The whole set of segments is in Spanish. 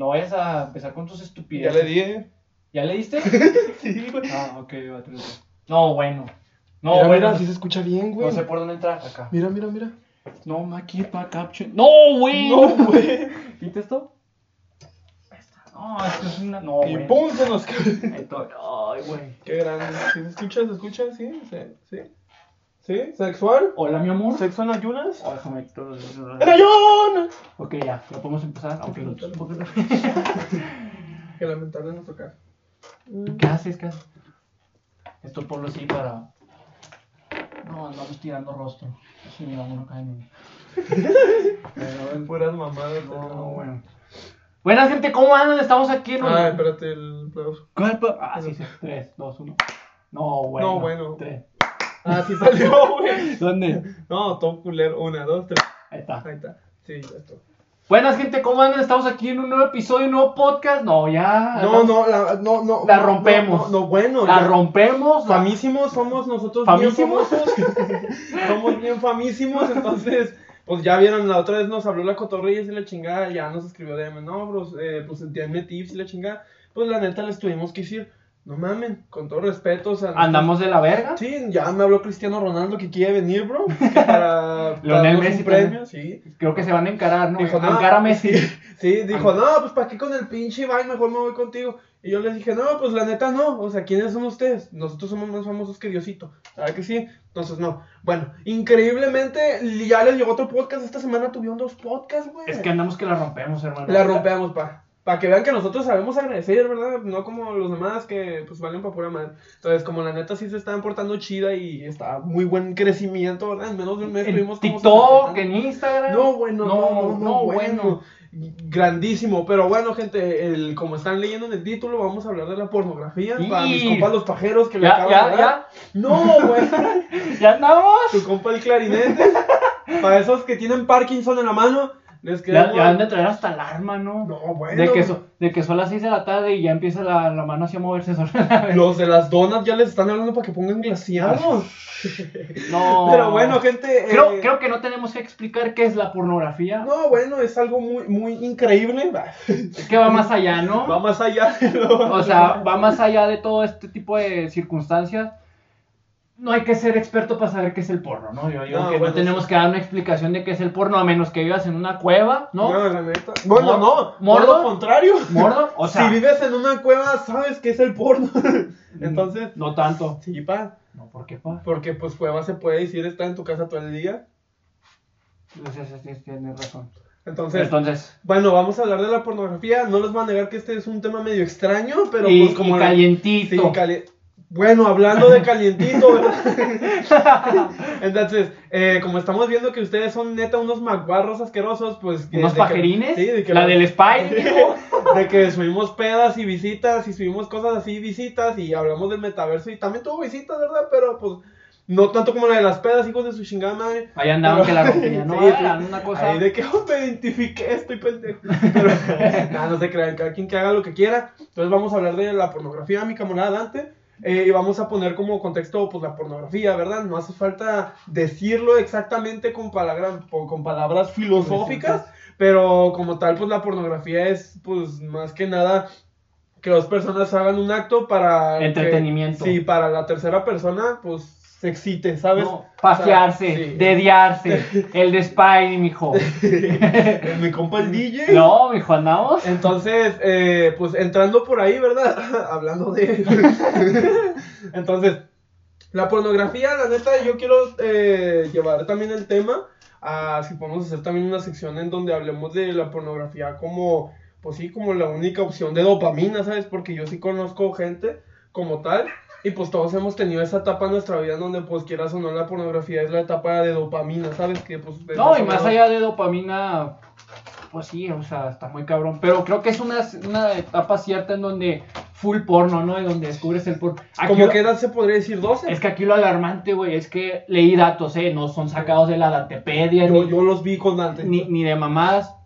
No vayas a empezar con tus Ya estupideces. le di, eh. ¿Ya le diste? Sí, güey. ah, ok, va, tres, dos. No, bueno. No, mira, bueno. mira, sí se escucha bien, güey. No sé por dónde entrar acá. Mira, mira, mira. No, Maki, pa caption. No, güey. No, güey. ¿Viste esto? Ahí está. No, esto es una. No, Y güey. pum, se nos cae. Ay, güey. Qué grande. ¿Sí ¿Se escucha? ¿Se escucha? Sí, sí, sí. ¿Sí? ¿Sexual? Hola, mi amor. ¿Sexo en ayunas? Oh, déjame. ¡En ayunas! Ok, ya, ya podemos empezar. Aunque no. Qué lamentable nuestro caso. ¿Qué haces? ¿Qué haces? Esto ponlo así para. No, andamos tirando rostro. Sí, mira, uno cae en. Pero ven puras mamadas. No, pero- bueno. Buenas, gente, ¿cómo andan? Estamos aquí en un. Ah, espérate el aplauso. ¿Cuál Ah, sí, sí. 3, 2, 1. No, bueno. No, bueno. 3. Ah, sí salió, güey. ¿Dónde? No, todo culero. Una, dos, tres. Ahí está. Ahí está. Sí, ya está. Buenas, gente, ¿cómo andan? Estamos aquí en un nuevo episodio, un nuevo podcast. No, ya. No, no, la, no, no. La no, rompemos. No, no, bueno. La ya. rompemos. la- Famísimos somos nosotros ¿Famísimos? bien somos bien famísimos, entonces, pues ya vieron, la otra vez nos habló la cotorrilla y la chingada, ya nos escribió DM, no, bros, eh, pues entiende tips y la chingada. Pues la neta les tuvimos que decir, no mamen, con todo respeto, o sea, Andamos de la verga. Sí, ya me habló Cristiano Ronaldo que quiere venir, bro, que para darnos Messi un premio, sí. Creo que se van a encarar, ¿no? Dijo, no, Encara Messi. Sí, dijo, no, pues para qué con el pinche Ibai, mejor me voy contigo. Y yo les dije, no, pues la neta no, o sea, ¿quiénes son ustedes? Nosotros somos más famosos que Diosito, ¿sabes que sí? Entonces no. Bueno, increíblemente ya les llegó otro podcast, esta semana tuvieron dos podcasts, güey. Es que andamos que la rompemos, hermano. La rompemos, pa. Para que vean que nosotros sabemos agradecer, ¿verdad? No como los demás que pues valen para pura madre. Entonces, como la neta sí se están portando chida y está muy buen crecimiento, ¿verdad? En menos de un mes tuvimos como TikTok, 60. en Instagram. No, bueno, no, no, no, no, bueno. Grandísimo, pero bueno, gente, el, como están leyendo en el título, vamos a hablar de la pornografía. Y- Para mis compas los pajeros que le Ya, acaban ya, de dar. ya. No, güey. ¿Ya andamos? tu compa el clarinete. Para esos que tienen Parkinson en la mano, les Ya, han de traer hasta alarma, ¿no? No, bueno. De que, so- de que son las 6 de la tarde y ya empieza la, la mano así a moverse sola. Los de las donas ya les están hablando para que pongan glaciados. No. Pero bueno, gente. Creo, eh, creo que no tenemos que explicar qué es la pornografía. No, bueno, es algo muy, muy increíble. Es que va más allá, ¿no? va más allá de lo- O sea, va más allá de todo este tipo de circunstancias. No hay que ser experto para saber qué es el porno, ¿no? Yo digo No, que bueno, no tenemos sí. que dar una explicación de qué es el porno, a menos que vivas en una cueva, ¿no? No, la neta. Bueno, no, ¿Mordo? por lo contrario. ¿Mordo? O sea, si vives en una cueva, sabes qué es el porno. Entonces, no tanto. sí, pa. No, ¿por qué, pa? Porque pues cueva se puede decir estar en tu casa todo el día. Entonces, sí, sí, tienes razón. Entonces, Entonces, bueno, vamos a hablar de la pornografía. No les voy a negar que este es un tema medio extraño, pero y, pues como y la- calientito. Sí, cali- Bueno, hablando de calientito. Entonces, eh, como estamos viendo que ustedes son neta unos maguarros asquerosos, pues... que- Unos de que- pajerines. sí, de que la del Spy, de que subimos pedas y visitas y subimos cosas así, visitas y hablamos del metaverso y también tuvo visitas, ¿verdad? Pero pues no tanto como la de las pedas, hijos de su chingada madre. Ahí andaban que la rompían, ¿no? Sí, sí. Era una cosa. Ahí de que oh, me identifiqué, estoy pendejo. Pero nada, no se crean, cada quien que haga lo que quiera. Entonces vamos a hablar de la pornografía, mi camarada Dante. Eh, y vamos a poner como contexto pues la pornografía, ¿verdad? No hace falta decirlo exactamente con, palabras con palabras filosóficas, pero como tal pues la pornografía es pues más que nada que dos personas hagan un acto para... que- Entretenimiento. sí, para la tercera persona pues se excite, ¿sabes? No, pasearse, O sea, sí. dediarse, el de Spy, mijo. Mi compa el DJ. No, mijo, andamos. Entonces, eh, pues entrando por ahí, ¿verdad? Hablando de... Entonces, la pornografía, la neta, yo quiero eh, llevar también el tema a si podemos hacer también una sección en donde hablemos de la pornografía como, pues sí, como la única opción de dopamina, ¿sabes? Porque yo sí conozco gente como tal. Y pues todos hemos tenido esa etapa en nuestra vida donde pues quieras o no la pornografía es la etapa de dopamina, ¿sabes? Que pues... es No, y más allá de dopamina, pues sí, o sea, está muy cabrón. Pero creo que es una, una etapa cierta en donde full porno, ¿no? En donde descubres el porno. ¿Cómo qué edad se podría decir? ¿12? Es que aquí lo alarmante, güey, es que leí datos, ¿eh? No son sacados de la Dantepedia Yo, ni, yo los vi con Dante. ni, ni de mamadas,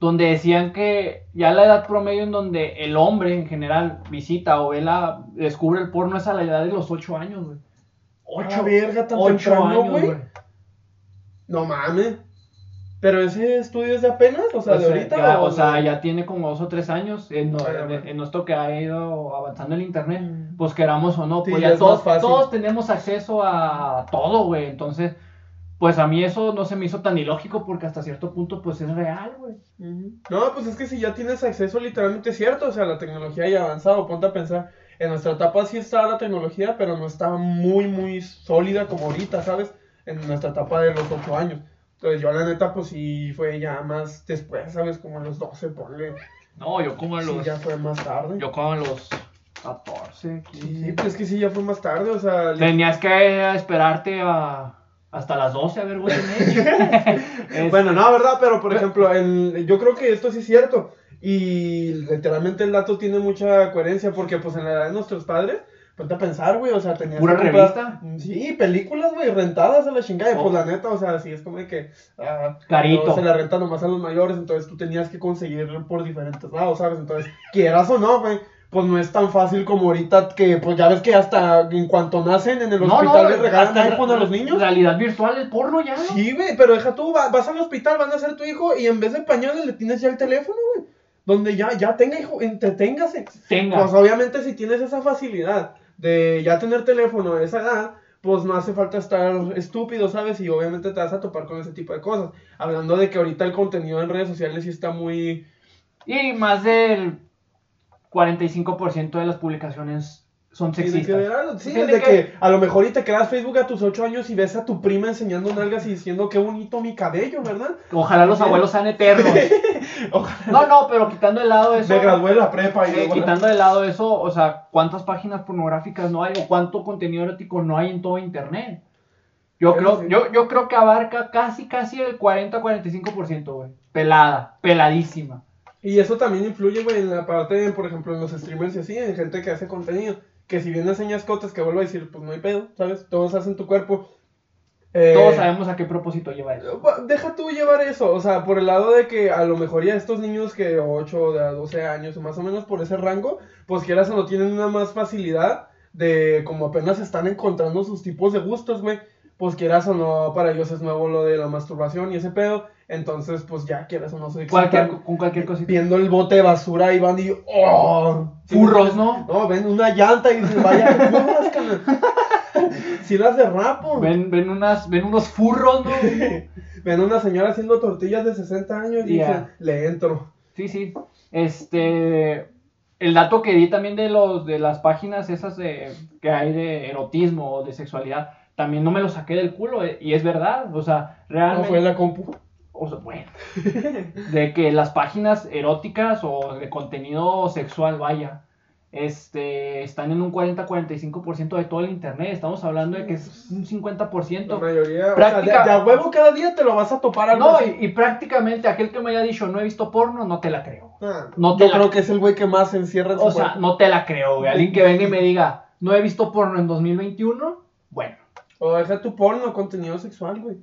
donde decían que ya la edad promedio en donde el hombre en general visita o ve la, descubre el porno es a la edad de los 8 años, güey. Ocho verga tan Ocho temprano, años, güey. No mames. Pero ese estudio es de apenas, o sea, O de sea, ahorita. ya, o o sea, de- ya tiene como dos o tres años en, no- Ah, en- esto que ha ido avanzando el internet. Mm. Pues queramos o no, Sí, pues ya todos, todos tenemos acceso a todo, güey. Entonces, pues a mí eso no se me hizo tan ilógico porque hasta cierto punto, pues es real, güey. No, pues es que si ya tienes acceso, literalmente es cierto, o sea, la tecnología ya ha avanzado, ponte a pensar, en nuestra etapa sí estaba la tecnología, pero no estaba muy, muy sólida como ahorita, ¿sabes? En nuestra etapa de los 8 años. Entonces yo la neta, pues sí fue ya más después, ¿sabes? Como a los 12, ponle. No, yo como a Sí, los. ya fue más tarde. Yo como a los 14, 15. Sí, pues es que sí, ya fue más tarde, o sea... Tenías que esperarte a, hasta las 12 a ver. Es- Bueno, no, ¿verdad? Pero, por ejemplo, el- yo creo que esto sí es cierto. Y literalmente el dato tiene mucha coherencia porque, pues, en la edad de nuestros padres, ponte a pensar, güey, o sea, tenías ¿Pura revista? Sí, películas, güey, rentadas a la chingada. Oh. pues, la neta, o sea, sí, es como de que... ah, Carito. se la renta nomás a los mayores, entonces tú tenías que conseguirlo por diferentes lados, ¿sabes? Entonces, quieras o no, güey, pues no es tan fácil como ahorita que, pues, ya ves que hasta en cuanto nacen en el hospital les regalan iPhone a los niños. Realidad virtual, el porno ya. ¿no? Sí, güey, pero deja tú, va- vas al hospital, van a ser tu hijo y en vez de pañales le tienes ya el teléfono, güey. Donde ya, ya tenga hijo, entreténgase. Tenga. Pues obviamente si tienes esa facilidad de ya tener teléfono a esa edad, pues no hace falta estar estúpido, ¿sabes? Y obviamente te vas a topar con ese tipo de cosas. Hablando de que ahorita el contenido en redes sociales sí está muy... Y más del 45% de las publicaciones son Sí, de sexistas. que, sí, desde que- que a lo mejor y te creas Facebook a tus 8 años y ves a tu prima enseñando nalgas y diciendo qué bonito mi cabello, ¿verdad? Ojalá los abuelos sean eternos. No, no, pero quitando de lado eso. Me gradué la prepa y eh, quitando de lado eso, o sea, ¿cuántas páginas pornográficas no hay o cuánto contenido erótico no hay en todo internet? Yo creo, sí. yo, yo creo que abarca casi, casi el 40-45%, güey. Pelada, peladísima. Y eso también influye, güey, en la parte, por ejemplo, en los streamers y así, en gente que hace contenido. Que si bien enseñas cotas, que vuelvo a decir, pues no hay pedo, ¿sabes? Todos hacen tu cuerpo. Eh, Todos sabemos a qué propósito lleva eso. Deja tú llevar eso, o sea, por el lado de que a lo mejor ya estos niños que 8 de a 12 años o más o menos por ese rango, pues quieras o no tienen una más facilidad de como apenas están encontrando sus tipos de gustos, güey. Pues quieras o no, para ellos es nuevo lo de la masturbación y ese pedo. Entonces, pues ya quieras o no se Cualquier, con cualquier cosita. viendo el bote de basura y van y ¡oh! Furros, ¿no? No, ven una llanta y dicen, vaya, carnal. Si las derrapo. Ven. Ven, ven, unas, ven unos furros, ¿no? una señora haciendo tortillas de 60 años y Ya. dicen, le entro. Sí, sí. Este. El dato que di también de los de las páginas esas de, que hay de erotismo o de sexualidad, también no me lo saqué del culo, eh, y es verdad, o sea, No realmente. fue en la compu. O sea, bueno, de que las páginas eróticas o de contenido sexual, vaya, este, están en un 40-45% de todo el internet. Estamos hablando de que es un La 50%. mayoría, Práctica- o sea, de, de a huevo cada día te lo vas a topar algo No, así. y, y prácticamente aquel que me haya dicho no he visto porno, no te la creo. Ah, no te yo la- creo que es el güey que más se encierra en su O sea, no te la creo, güey. Alguien que venga y me diga, no he visto porno en 2021, bueno, O deja tu porno, contenido sexual, güey.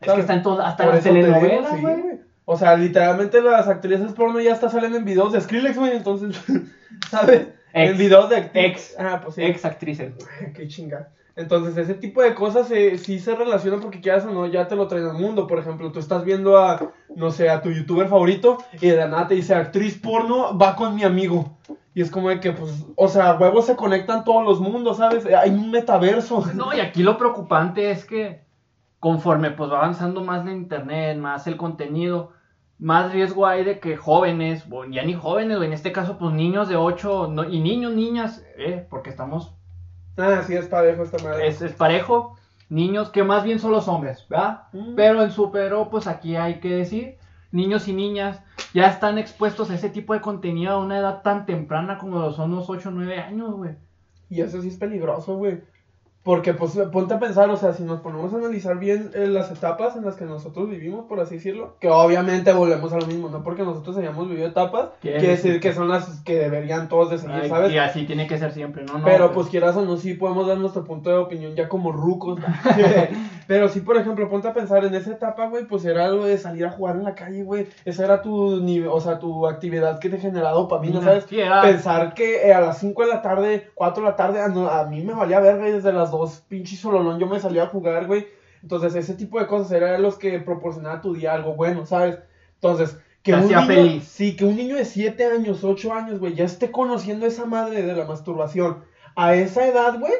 Es que está en todas, hasta las telenovelas, güey. O sea, literalmente las actrices porno ya hasta salen en videos de Skrillex, güey, entonces, ¿sabes? Ex. en videos de Ex. Ah, pues sí. Ex actrices. Qué chinga. Entonces, ese tipo de cosas eh, sí se relacionan porque quieras o no, ya te lo traen al mundo. Por ejemplo, tú estás viendo a, no sé, a tu youtuber favorito y de la nada te dice, actriz porno, va con mi amigo. Y es como de que, pues, o sea, huevos se conectan todos los mundos, ¿sabes? Hay un metaverso. No, y aquí lo preocupante es que conforme pues va avanzando más la internet, más el contenido, más riesgo hay de que jóvenes, ya ni jóvenes, en este caso pues niños de 8 no- y niños, niñas, eh, porque estamos, Ah, sí, es parejo esta madre. es, es parejo, niños que más bien son los hombres, ¿verdad? Mm. Pero en su pero pues aquí hay que decir, niños y niñas ya están expuestos a ese tipo de contenido a una edad tan temprana como lo son los 8 o 9 años, güey. Y eso sí es peligroso, güey. Porque, pues, ponte a pensar, o sea, si nos ponemos a analizar bien eh, las etapas en las que nosotros vivimos, por así decirlo, que obviamente volvemos a lo mismo, no porque nosotros hayamos vivido etapas, Quiere decir que son las que deberían todos de seguir, Ay, ¿sabes? Y así tiene que ser siempre, ¿no? no Pero pues quieras o no, sí podemos dar nuestro punto de opinión ya como rucos. Pero sí, por ejemplo, ponte a pensar en esa etapa, güey, pues era algo de salir a jugar en la calle, güey. Esa era tu nivel, o sea, tu actividad que te generaba dopamina, ¿sabes? Sí, Pensar que eh, a las 5 de la tarde, 4 de la tarde, a, no- a mí me valía verga desde las 2, pinche sololón, yo me salía a jugar, güey. Entonces, ese tipo de cosas eran los que proporcionaba tu día algo bueno, ¿sabes? Entonces, que Te un niño, feliz. sí, que un niño de 7 años, 8 años, güey, ya esté conociendo esa madre de la masturbación a esa edad, güey.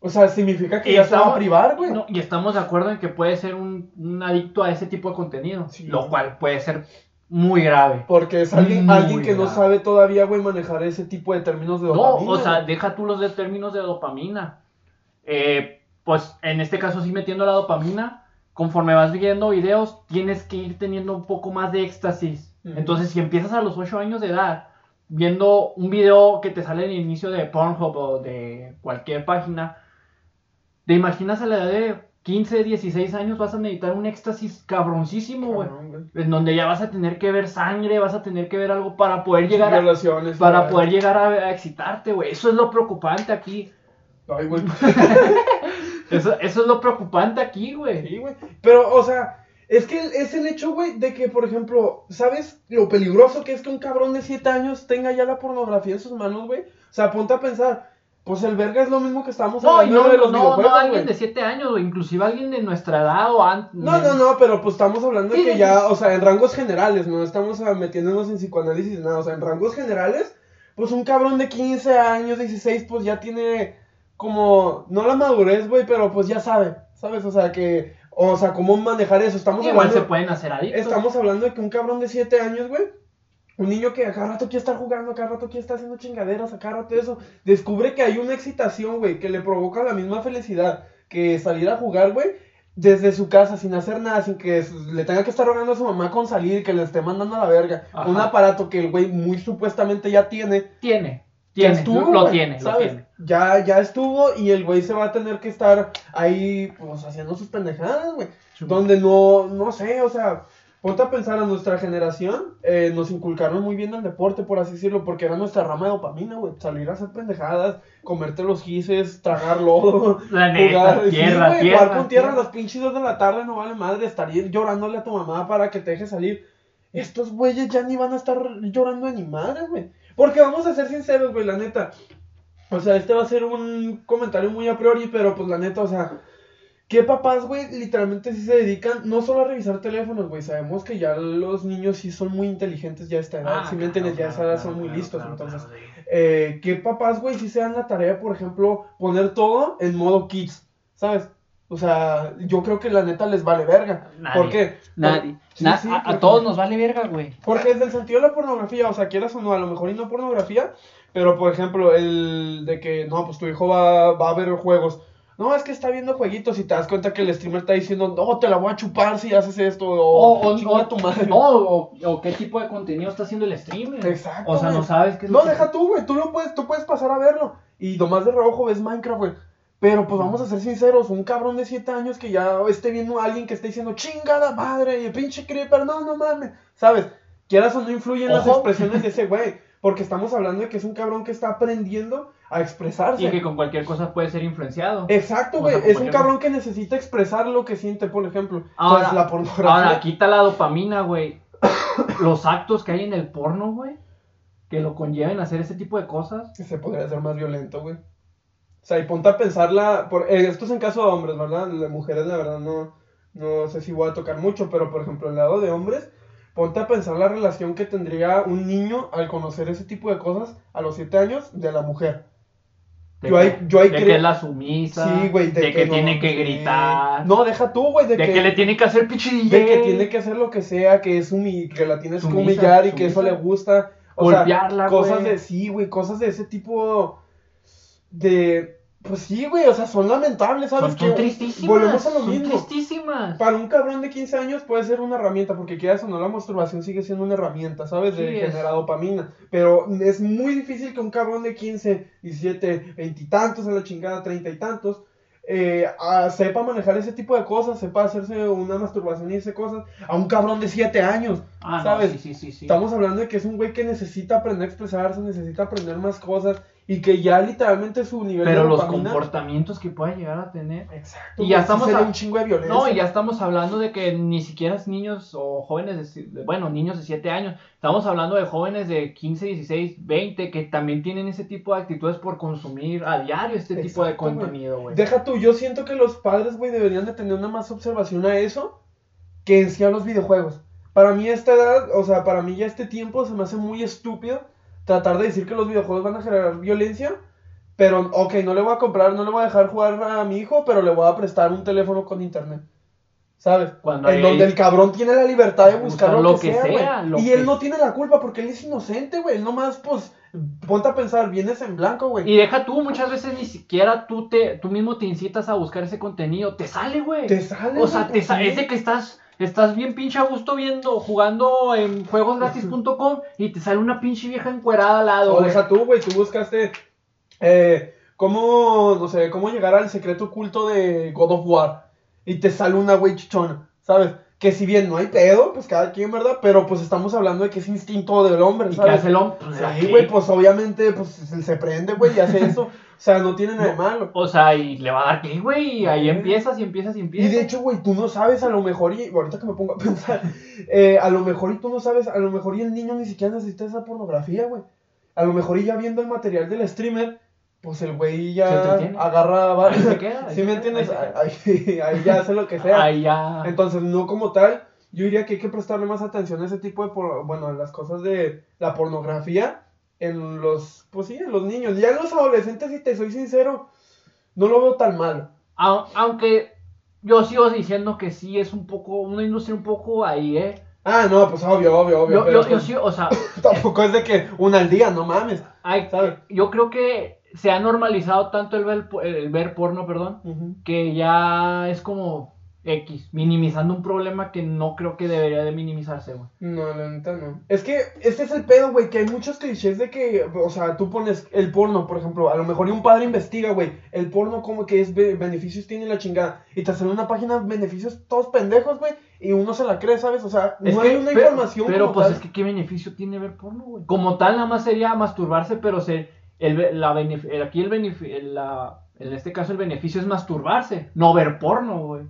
O sea, significa que Y ya se va a estamos- privar, güey. No, y estamos de acuerdo en que puede ser un, un adicto a ese tipo de contenido, Sí. lo cual puede ser muy grave. Porque es alguien, Muy alguien que no sabe todavía, güey, manejar ese tipo de términos de No, dopamina. o sea, deja tú los de términos de dopamina. Eh, pues en este caso sí metiendo la dopamina, conforme vas viendo videos, tienes que ir teniendo un poco más de éxtasis. Entonces, si empiezas a los 8 años de edad, viendo un video que te sale en el inicio de Pornhub o de cualquier página, te imaginas a la edad de 15, 16 años vas a necesitar un éxtasis cabroncísimo, güey. En donde ya vas a tener que ver sangre, vas a tener que ver algo para poder llegar a, para poder llegar a, a excitarte, güey. Eso es lo preocupante aquí. Ay, güey. Eso, eso es lo preocupante aquí, güey. Sí, güey. Pero, o sea, es que es el hecho, güey, de que, por ejemplo, ¿sabes lo peligroso que es que un cabrón de 7 años tenga ya la pornografía en sus manos, güey? O sea, ponte a pensar, pues el verga es lo mismo que estamos No, hablando no, de los no, videojuegos, no alguien de 7 años, güey. Inclusive alguien de nuestra edad o antes. No, no, no, pero pues estamos hablando Sí, de que sí, ya, o sea, en rangos generales, no estamos metiéndonos en psicoanálisis, nada, o sea, en rangos generales, pues un cabrón de 15 años, 16, pues ya tiene como, no la madurez, güey, pero pues ya sabe, ¿sabes? O sea, que, o sea, cómo manejar eso, estamos Igual hablando... se pueden hacer adictos. Estamos hablando de que un cabrón de 7 años, güey. Un niño que a cada rato quiere estar jugando, a cada rato quiere estar haciendo chingaderas, a cada rato eso. Descubre que hay una excitación, güey, que le provoca la misma felicidad que salir a jugar, güey. Desde su casa, sin hacer nada, sin que le tenga que estar rogando a su mamá con salir, que le esté mandando a la verga. Ajá. Un aparato que el güey muy supuestamente ya tiene. Tiene. Estuvo, lo güey, tiene, lo tiene. Ya, ya estuvo y el güey se va a tener que estar ahí, pues, haciendo sus pendejadas, güey donde no, no sé, o sea, ponte a pensar a nuestra generación, eh, nos inculcaron muy bien el deporte, por así decirlo, porque era nuestra rama de dopamina, güey, salir a hacer pendejadas, comerte los gises, tragar lodo, La neta, jugar, sí, tierra, jugar con tierra a las pinches dos de la tarde, no vale madre, estar llorándole a tu mamá para que te deje salir. Estos güeyes ya ni van a estar llorando de ni madre, güey. Porque vamos a ser sinceros, güey, la neta. O sea, este va a ser un comentario muy a priori, pero pues la neta, o sea, ¿qué papás, güey, literalmente sí se dedican no solo a revisar teléfonos, güey? Sabemos que ya los niños sí son muy inteligentes ya a esta edad, Ah, si me entiendes, ya a esa claro, edad claro, son muy listos, entonces. Eh, ¿Qué papás, güey, sí se dan la tarea, por ejemplo, poner todo en modo kids, ¿sabes? O sea, yo creo que la neta les vale verga. Nadie. ¿Por qué? Nadie. Sí, Na- sí, a, a porque- todos nos vale verga, güey. Porque desde el sentido de la pornografía, o sea, quieras o no, a lo mejor y no pornografía, pero por ejemplo, el de que, no, pues tu hijo va, va a ver juegos. No, es que está viendo jueguitos y te das cuenta que el streamer está diciendo, no, te la voy a chupar si haces esto, o, O, o- tu madre. no, o, o qué tipo de contenido está haciendo el streamer. Exacto, O sea, güey. no sabes qué es No, lo que- deja tú, güey, tú lo puedes, tú puedes pasar a verlo. Y nomás de reojo ves Minecraft, güey. Pero pues vamos a ser sinceros, un cabrón de 7 años que ya esté viendo a alguien que esté diciendo, chingada madre, y pinche creeper, no, no mames. ¿Sabes? Quieras o no influyen las Ojo. expresiones de ese güey. Porque estamos hablando de que es un cabrón que está aprendiendo a expresarse. Y que con cualquier cosa puede ser influenciado. Exacto, O güey. sea, es un cabrón que necesita expresar lo que siente, por ejemplo. Ahora- Entonces, la pornografía. Ahora, quita la dopamina, güey. Los actos que hay en el porno, güey. Que lo conlleven a hacer ese tipo de cosas. que se podría hacer más violento, güey. O sea, y ponte a pensarla, por, eh, esto es en caso de hombres, ¿verdad? De mujeres, la verdad, no, no sé si voy a tocar mucho, pero por ejemplo, el lado de hombres, ponte a pensar la relación que tendría un niño al conocer ese tipo de cosas a los 7 años de la mujer. De Yo ahí- yo ahí de que es la sumisa. Sí, güey, De, que, no, tiene que gritar. No, deja tú, güey, de, de que, que, le tiene que hacer pinche de que tiene que hacer lo que sea, que es humi que la tienes que humillar y que eso le gusta. O sea, Golpearla, cosas güey. de sí, güey, cosas de ese tipo de pues sí, güey, o sea, son lamentables, ¿sabes? Son, son Que tristísimas. Volvemos a lo son mismo. tristísimas. Para un cabrón de 15 años puede ser una herramienta, porque quieras o no, la masturbación sigue siendo una herramienta, ¿sabes? De es. generar dopamina. Pero es muy difícil que un cabrón de 15, 17, 20 y tantos, a la chingada, 30 y tantos, eh, sepa manejar ese tipo de cosas, sepa hacerse una masturbación y ese cosas, a un cabrón de 7 años. Ah, no, ¿sabes? sí, sí, sí. Estamos hablando de que es un güey que necesita aprender a expresarse, necesita aprender más cosas y que ya literalmente su nivel Pero de los dopamina- comportamientos que pueda llegar a tener. Exacto. Y ya estamos sería a- un chingo de violencia. No, y ya estamos hablando de que ni siquiera es niños o jóvenes, de bueno, niños de 7 años. Estamos hablando de jóvenes de 15, 16, 20 que también tienen ese tipo de actitudes por consumir a diario este tipo de contenido, güey. Deja tú, yo siento que los padres, güey, deberían de tener una más observación a eso que en sí a los videojuegos. Para mí esta edad, o sea, para mí ya este tiempo se me hace muy estúpido tratar de decir que los videojuegos van a generar violencia, pero, ok, no le voy a comprar, no le voy a dejar jugar a mi hijo, pero le voy a prestar un teléfono con internet. ¿Sabes? Cuando en donde el cabrón tiene la libertad de buscar, Buscar lo, lo que, que sea, güey. sea, lo Y que- él no tiene la culpa porque él es inocente, güey. Él nomás, pues, ponte a pensar, vienes en blanco, güey. Y deja tú, muchas veces ni siquiera tú te tú mismo te incitas a buscar ese contenido, te sale, güey. Te sale, O sea, te ¿por sa- qué? es de que estás estás bien pinche a gusto viendo jugando en juegosgratis.com y te sale una pinche vieja encuerada al lado, O deja tú, güey, tú buscaste eh, cómo, no sé, cómo llegar al secreto oculto de God of War y te sale una güey chichona, ¿sabes? Que si bien no hay pedo, pues cada quien, ¿verdad? Pero pues estamos hablando de que es instinto del hombre, ¿Y qué ¿sabes? hace el hombre? Pues, Sí, güey, pues obviamente pues se prende, güey, y hace eso. O sea, no tiene nada de malo. O sea, y le va a dar clic, güey, y ahí Sí. empiezas y empiezas y Y empiezas. de hecho, güey, tú no sabes a lo mejor, y ahorita que me pongo a pensar, eh, a lo mejor y tú no sabes, a lo mejor y el niño ni siquiera necesita esa pornografía, güey. A lo mejor y ya viendo el material del streamer, pues el güey ya agarra... va- Ahí se queda, ahí ¿Sí se me queda, entiendes? ahí se Ahí, ahí ya hace lo que sea. Ahí ya. Entonces, no como tal, yo diría que hay que prestarle más atención a ese tipo de, por- bueno, a las cosas de la pornografía en los, pues sí, en los niños. Ya en los adolescentes, si te soy sincero, no lo veo tan malo. Au- Aunque yo sigo diciendo que sí es un poco, una industria un poco ahí, ¿eh? Ah, no, pues obvio, obvio, obvio. Yo, pero yo, yo pues, sí, o sea, Tampoco es de que una al día, no mames. hay- ¿Sabes? yo creo que se ha normalizado tanto el ver, el ver porno, perdón, que ya es como X, minimizando un problema que no creo que debería de minimizarse, güey. No, la neta no. Es que este es el pedo, güey, que hay muchos clichés de que, o sea, tú pones el porno, por ejemplo, a lo mejor y un padre investiga, güey, el porno como que es be- beneficios tiene la chingada, y te sale una página de beneficios todos pendejos, güey, y uno se la cree, ¿sabes? O sea, Es no que- hay una pero- información Pero como pues tal. es que qué beneficio tiene ver porno, güey. Como tal, nada más sería masturbarse, pero se, el, la aquí el beneficio, en este caso el beneficio es masturbarse, no ver porno, güey.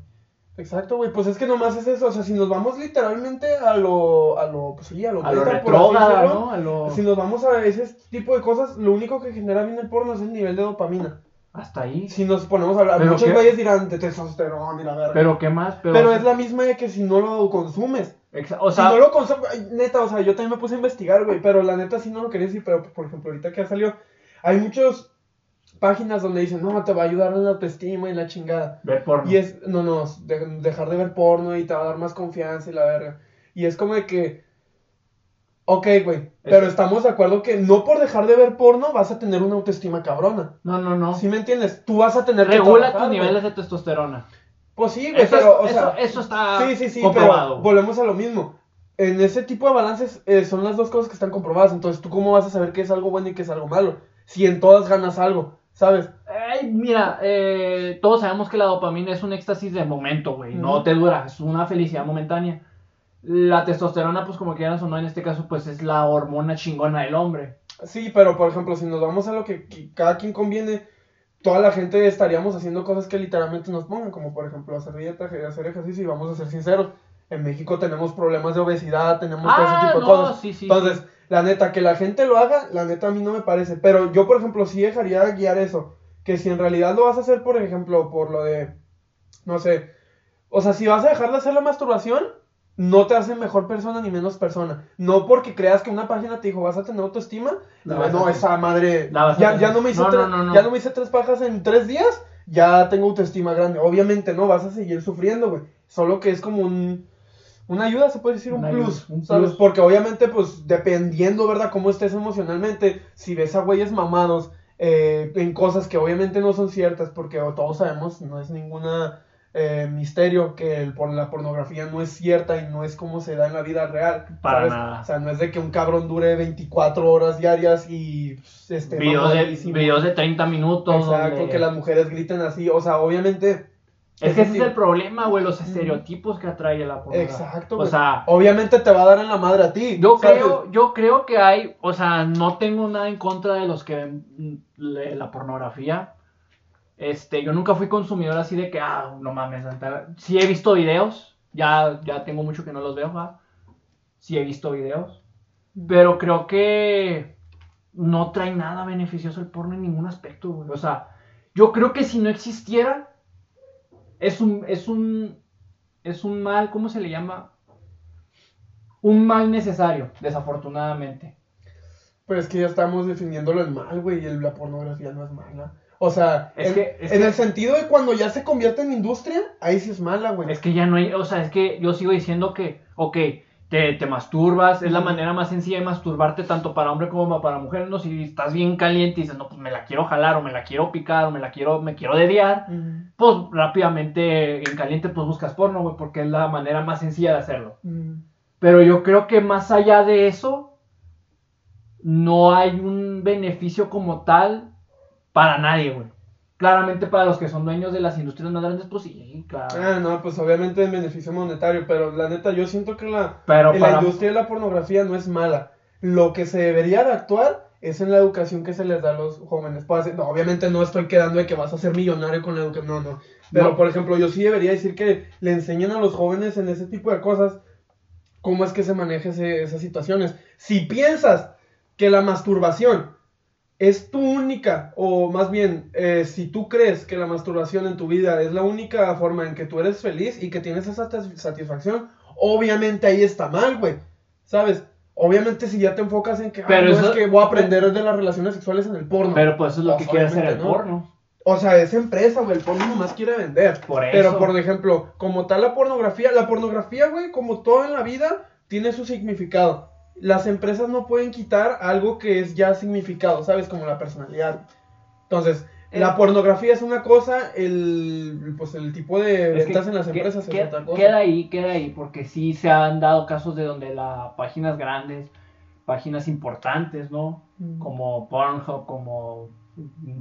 Exacto, güey, pues es que nomás es eso, o sea, si nos vamos literalmente a lo, a lo, pues sí, a lo, A lo retrógrada, ¿no? A lo... Si nos vamos a ese tipo de cosas, lo único que genera bien el porno es el nivel de dopamina. Hasta ahí. Si nos ponemos a hablar, ¿Pero muchos güeyes dirán de testosterona la verga. Pero qué más, pero... Pero es la misma de que si no lo consumes. Exa- O si sea, no lo consumes, neta, o sea, yo también me puse a investigar, güey, pero la neta sí no lo quería decir, pero por ejemplo, ahorita que ha salido, hay muchas páginas donde dicen, no, te va a ayudar en la autoestima y la chingada. ver porno. Y es, no, no, de- dejar de ver porno y te va a dar más confianza y la verga. Y es como de que, ok, güey, pero estamos de acuerdo que no por dejar de ver porno vas a tener una autoestima cabrona. No, no, no. ¿Sí me entiendes? Tú vas a tener que Regula trabajar, tus güey. niveles de testosterona. Pues sí, güey, Eso, pero, o es- sea, eso, eso está sí, sí, sí, comprobado. pero volvemos a lo mismo. En ese tipo de balances eh, son las dos cosas que están comprobadas. Entonces, ¿tú cómo vas a saber qué es algo bueno y qué es algo malo? Si en todas ganas algo, ¿sabes? Ay, mira, eh, todos sabemos que la dopamina es un éxtasis de momento, güey. No te dura, es una felicidad momentánea. La testosterona, pues como quieras o no, en este caso, pues es la hormona chingona del hombre. Sí, pero por ejemplo, si nos vamos a lo que, que cada quien conviene, toda la gente estaríamos haciendo cosas que literalmente nos pongan, como por ejemplo hacer dieta, hacer ejercicio, y vamos a ser sinceros. En México tenemos problemas de obesidad, tenemos todo ese Ah, tipo de no, cosas. sí, sí. Entonces, sí. La neta, que la gente lo haga, la neta a mí no me parece. Pero yo, por ejemplo, sí dejaría guiar eso. Que si en realidad lo vas a hacer, por ejemplo, por lo de, no sé, o sea, si vas a dejar de hacer la masturbación, no te hace mejor persona ni menos persona. No porque creas que una página te dijo, vas a tener autoestima. La no, a esa madre, La ya, ya no me hice No, tres, no, no, no. ya no me hice tres pajas en tres días, ya tengo autoestima grande. Obviamente no, vas a seguir sufriendo, güey. Solo que es como un... Una ayuda, se puede decir, un plus, ayuda, un ¿sabes? plus. Porque obviamente, pues, dependiendo, ¿verdad?, cómo estés emocionalmente, si ves a güeyes mamados eh, en cosas que obviamente no son ciertas, porque todos sabemos, no es ninguna eh, misterio que el, por la pornografía no es cierta y no es como se da en la vida real. Para ¿sabes? nada. O sea, no es de que un cabrón dure 24 horas diarias y pues, este, videos, de, videos de 30 minutos. Exacto, donde- que las mujeres griten así. O sea, obviamente Es que ese es el problema, güey, los estereotipos que atrae la pornografía. Exacto, O güey. sea, Obviamente te va a dar en la madre a ti. yo ¿sabes? creo, yo creo que hay, o sea, no tengo nada en contra de los que ven mm, la pornografía. Este, yo nunca fui consumidor así de que, ah, no mames, sí he visto videos, ya, ya tengo mucho que no los veo, ¿va? Sí he visto videos, pero creo que no trae nada beneficioso el porno en ningún aspecto, güey. O sea, yo creo que si no existiera, es un, es un, es un mal, ¿cómo se le llama? Un mal necesario, desafortunadamente. Pues es que ya estamos definiéndolo en mal, güey, y el- la pornografía no es mala. O sea, Es en, que- es en que- el sentido de cuando ya se convierte en industria, ahí sí es mala, güey. Es que ya no hay, o sea, es que yo sigo diciendo que, ok, te, te masturbas, es la manera más sencilla de masturbarte tanto para hombre como para mujer, ¿no? Si estás bien caliente y dices, no, pues me la quiero jalar, o me la quiero picar, o me la quiero, me quiero dediar, pues rápidamente en caliente pues buscas porno, güey, porque es la manera más sencilla de hacerlo. Pero yo creo que más allá de eso, no hay un beneficio como tal para nadie, güey. Claramente para los que son dueños de las industrias más grandes, pues sí, claro. Ah, no, pues obviamente en beneficio monetario, pero la neta, yo siento que la, Pero en para... la industria de la pornografía no es mala. Lo que se debería de actuar es en la educación que se les da a los jóvenes. Pues, no, obviamente no estoy quedando de que vas a ser millonario con la educación, no, no. Pero, No. por ejemplo, yo sí debería decir que le enseñen a los jóvenes en ese tipo de cosas cómo es que se maneja ese- esas situaciones. Si piensas que la masturbación es tu única, o más bien, eh, si tú crees que la masturbación en tu vida es la única forma en que tú eres feliz y que tienes esa satis- satisfacción, obviamente ahí está mal, güey. ¿Sabes? Obviamente si ya te enfocas en que, "Ah, Pero no, eso- es que voy a aprender de las relaciones sexuales en el porno. Pero pues eso es lo que quiere hacer el no. porno. O sea, es empresa, güey. El porno nomás quiere vender. Por eso. Pero, por ejemplo, como tal la pornografía, la pornografía, güey, como todo en la vida, tiene su significado. Las empresas no pueden quitar algo que es ya significado, ¿sabes? Como la personalidad. Entonces, Eh. la pornografía es una cosa, el, pues el tipo de ventas en las empresas que- es otra cosa. Queda ahí, queda ahí, porque sí se han dado casos de donde las páginas grandes, páginas importantes, ¿no? Mm. Como Pornhub, como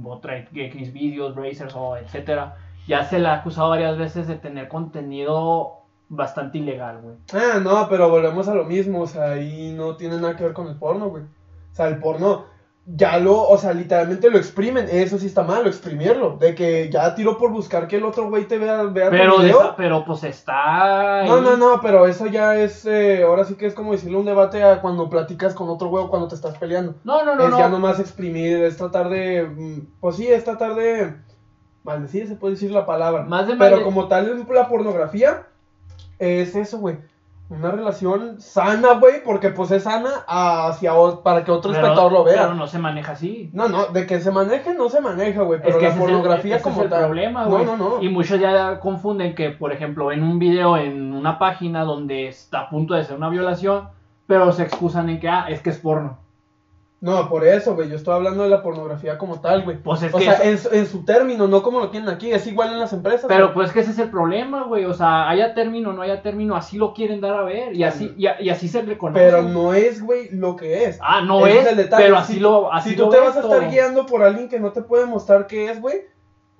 otra X videos, Brazers o etcétera, ya se le ha acusado varias veces de tener contenido bastante ilegal, güey. Ah, no, pero volvemos a lo mismo, o sea, ahí no tiene nada que ver con el porno, güey. O sea, el porno ya lo, o sea, literalmente lo exprimen, eso sí está mal, exprimirlo, de que ya tiro por buscar que el otro güey te vea, vea Pero, video. esa- pero pues está. No, ahí. no, no, pero eso ya es, eh, ahora sí que es como decirle un debate a cuando platicas con otro güey o cuando te estás peleando. No, no, no. es no. ya nomás exprimir, es tratar de, mm, pues sí, es tratar de maldecir, se puede decir la palabra. Más de Pero malde- como tal, la pornografía es eso, güey. Una relación sana, güey, porque pues es sana hacia para que otro pero- espectador lo vea. Pero no se maneja así. No, no, de que se maneje, no se maneja, güey. Pero es que la ese es el- pornografía como es el tal. problema, no, güey. no, no. Y muchos ya confunden que, por ejemplo, en un video en una página donde está a punto de ser una violación, pero se excusan en que, ah, es que es porno. No, por eso, güey. Yo estoy hablando de la pornografía como tal, güey. Pues es o que sea, eso- en, su- en su término, no como lo tienen aquí. Es igual en las empresas. Pero pues que ese es el problema, güey. O sea, haya término o no haya término, así lo quieren dar a ver. Y así, y, y así se reconoce. Pero no es, güey, lo que es. Ah, no Ese es, el detalle. pero Si- así lo así si tú lo te vas a estar guiando por alguien que no te puede mostrar qué es, güey,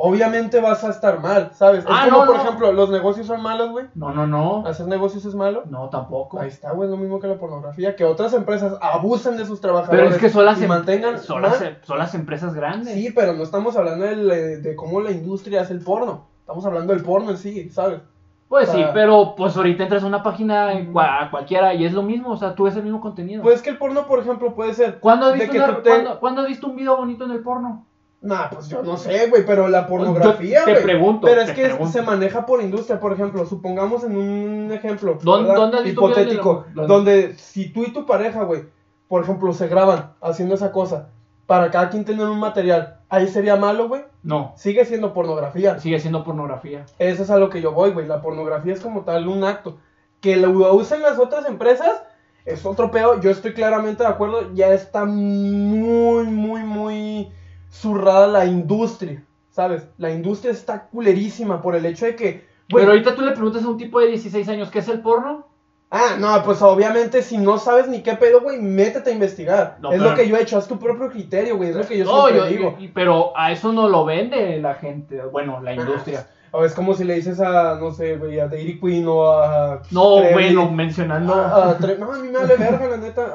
obviamente vas a estar mal, ¿sabes? Ah, es como, no, por no. ejemplo, los negocios son malos, güey. No, no, no. Hacer negocios es malo. No, tampoco. Ahí está, güey, es lo mismo que la pornografía. Que otras empresas abusen de sus trabajadores. Pero es que son las, y em- mantengan son, las, em- son las empresas grandes. Sí, pero no estamos hablando del- de, cómo la industria hace el porno. Estamos hablando del porno en sí, ¿sabes? Pues O sí, pero pues ahorita entras a una página a cualquiera y es lo mismo, o sea, tú ves el mismo contenido. Pues que el porno, por ejemplo, puede ser. ¿Cuándo has de visto, que una- tú te- ¿cuándo- cuándo has visto un video bonito en el porno? Nah, pues yo no sé, güey, pero la pornografía, Yo te güey. pregunto, Pero es que pregunto. se maneja por industria, por ejemplo, supongamos en un ejemplo ¿Dónde- ¿verdad? dónde has visto videos de la- hipotético, donde si tú y tu pareja, güey, por ejemplo, se graban haciendo esa cosa para cada quien tener un material, ahí sería malo, güey. No, Sigue siendo pornografía. sigue siendo pornografía. Eso es a lo que yo voy, güey. La pornografía es como tal un acto. Que lo usen las otras empresas es otro pedo. Yo estoy claramente de acuerdo. Ya está muy, muy, muy zurrada la industria. ¿Sabes? La industria está culerísima por el hecho de que. Pero ahorita tú le preguntas a un tipo de 16 años qué es el porno. Ah, no, pues obviamente si no sabes ni qué pedo, güey, métete a investigar. No, es pero- lo que yo he hecho, haz tu propio criterio, güey. Es lo que yo no, siempre yo- digo. pero a eso no lo vende la gente, bueno, la industria. O es como si le dices a, no sé, güey, a Dairy Queen o a... No, Trevi, bueno, mencionando. a- a Tre- no, a mí me vale verga, la neta.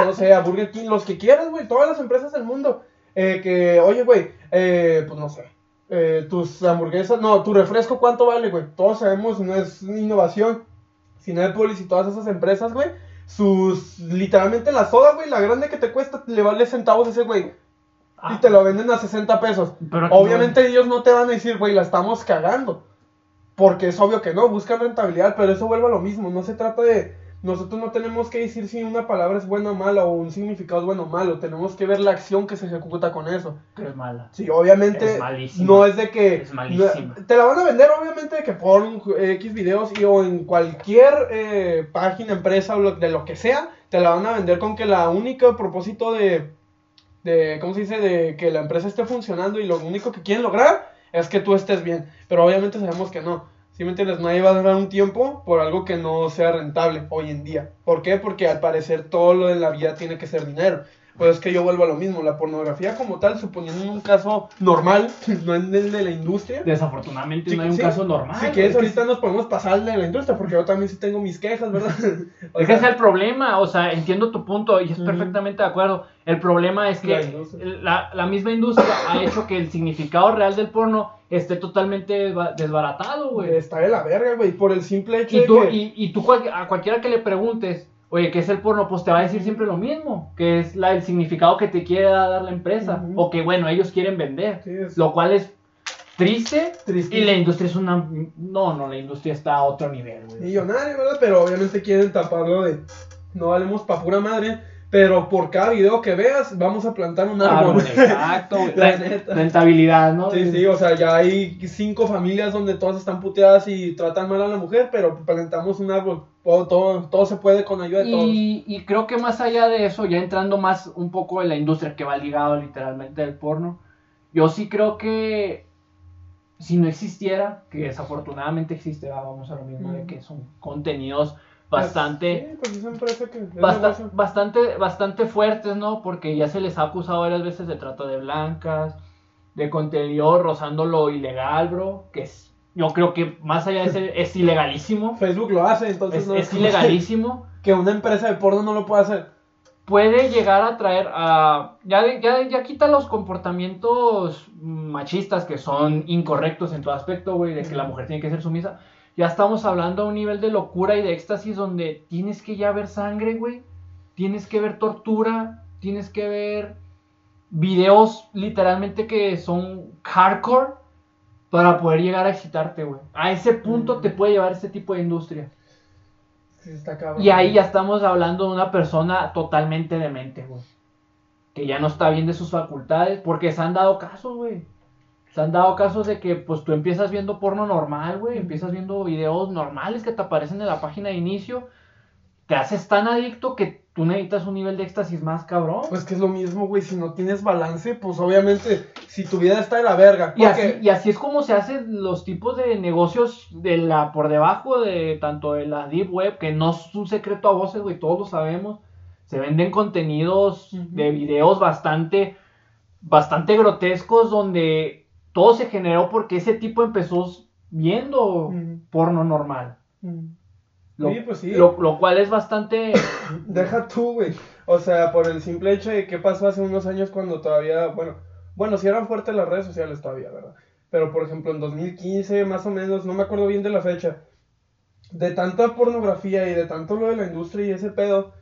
A, no sé, a Burger King, los que quieras, güey, todas las empresas del mundo. Eh, que, oye, güey, eh, pues no sé. eh, tus hamburguesas, no, tu refresco, ¿cuánto vale, güey? Todos sabemos, no es innovación. Cinépolis y todas esas empresas, güey, sus, literalmente la soda, güey, la grande que te cuesta, le vale centavos a ese, güey. Ah, Y te lo venden a 60 pesos. pero Obviamente ellos no te van a decir, güey, la estamos cagando. Porque es obvio que no, buscan rentabilidad, pero eso vuelve a lo mismo. No se trata de. Nosotros no tenemos que decir si una palabra es buena o mala o un significado es bueno o malo. Tenemos que ver la acción que se ejecuta con eso. que es mala. Sí, obviamente Es malísima. no es de que. Es malísima. te la van a vender, obviamente, de que por un X videos y, o en cualquier eh, página, empresa o lo- de lo que sea, te la van a vender con que la única propósito de, de. ¿Cómo se dice? De que la empresa esté funcionando y lo único que quieren lograr es que tú estés bien. Pero obviamente sabemos que no. ¿Sí me entiendes? Nadie va a durar un tiempo por algo que no sea rentable hoy en día. ¿Por qué? Porque al parecer todo lo de la vida tiene que ser dinero. Pues es que yo vuelvo a lo mismo. La pornografía como tal, suponiendo en un caso normal, no en el de la industria. Desafortunadamente Sí, no hay un sí. caso normal. Si quieres, ahorita nos podemos pasar de la industria, porque yo también sí tengo mis quejas, ¿verdad? O Es que ese es el problema, o sea, entiendo tu punto y es perfectamente de acuerdo. El problema es que la, la misma industria ha hecho que el significado real del porno esté totalmente desba- desbaratado, güey. Está de la verga, güey, por el simple hecho Y de tú, que... y, y tú a cualquiera que le preguntes, oye, ¿qué es el porno? Pues te va a decir siempre lo mismo, que es la, el significado que te quiere dar la empresa, o que, bueno, ellos quieren vender, Sí, es lo cual es triste. Y la industria es una... No, no, la industria está a otro nivel, güey. millonario, ¿verdad? Pero obviamente quieren taparlo de no valemos pa' pura madre, pero por cada video que veas vamos a plantar un Ah, árbol. exacto. La neta. Rentabilidad, ¿no? Sí, sí, o sea, ya hay cinco familias donde todas están puteadas y tratan mal a la mujer, pero plantamos un árbol. Todo, todo, todo se puede con ayuda de todos. Y, y creo que más allá de eso, ya entrando más un poco en la industria que va ligado literalmente al porno, yo sí creo que si no existiera, que desafortunadamente existe, va, vamos a lo mismo, de que son contenidos bastante, Sí, pues que es bastante, bastante fuertes, ¿no? Porque ya se les ha acusado varias veces de trata de blancas, de contenido rozando lo ilegal, bro, que es, yo creo que más allá de ser, es ilegalísimo, Facebook lo hace, entonces es, no es ilegalísimo. que una empresa de porno no lo puede hacer. puede llegar a traer a... Ya, ya, ya quita los comportamientos machistas que son incorrectos en todo aspecto, güey, de que la mujer tiene que ser sumisa. Ya estamos hablando a un nivel de locura y de éxtasis donde tienes que ya ver sangre, güey. Tienes que ver tortura, tienes que ver videos literalmente que son hardcore para poder llegar a excitarte, güey. A ese punto te puede llevar este tipo de industria. Sí, está cabrón. Y ahí ya estamos hablando de una persona totalmente demente, güey. Que ya no está bien de sus facultades, porque se han dado casos, güey. Se han dado casos de que, pues, tú empiezas viendo porno normal, güey. Empiezas viendo videos normales que te aparecen en la página de inicio. Te haces tan adicto que tú necesitas un nivel de éxtasis más cabrón. Pues que es lo mismo, güey, si no tienes balance, pues obviamente, si tu vida está de la verga. Y así, y así es como se hacen los tipos de negocios de la por debajo de tanto de la deep web, que no es un secreto a voces, güey, todos lo sabemos. Se venden contenidos de videos bastante bastante grotescos donde todo se generó porque ese tipo empezó viendo porno normal. Mm. Lo, Sí, pues sí. lo, lo cual es bastante Deja tú, güey. O sea, por el simple hecho de qué pasó hace unos años cuando todavía, bueno, bueno, si eran fuertes las redes sociales todavía, ¿verdad? Pero por ejemplo, en 2015, más o menos, no me acuerdo bien de la fecha, de tanta pornografía y de tanto lo de la industria y ese pedo,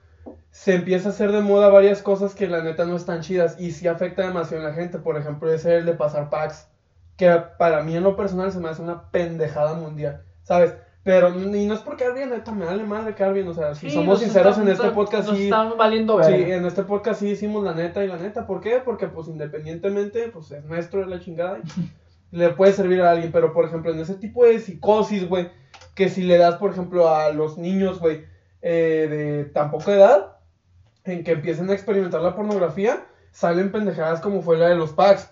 se empieza a hacer de moda varias cosas que la neta no están chidas y sí afecta demasiado en la gente. Por ejemplo, ese el de pasar packs, que para mí en lo personal se me hace una pendejada mundial, ¿sabes? Pero, y no es por quedar bien, neta, me vale madre quedar bien, o sea, si Sí, somos sinceros está- en este podcast, nos sí, están valiendo Sí, verga. en este podcast sí hicimos la neta y la neta. ¿Por qué? Porque pues independientemente, pues es nuestro de la chingada y le puede servir a alguien. Pero por ejemplo, en ese tipo de psicosis, güey, que si le das, por ejemplo, a los niños, güey, eh, de tan poca edad, en que empiecen a experimentar la pornografía, salen pendejadas como fue la de los packs.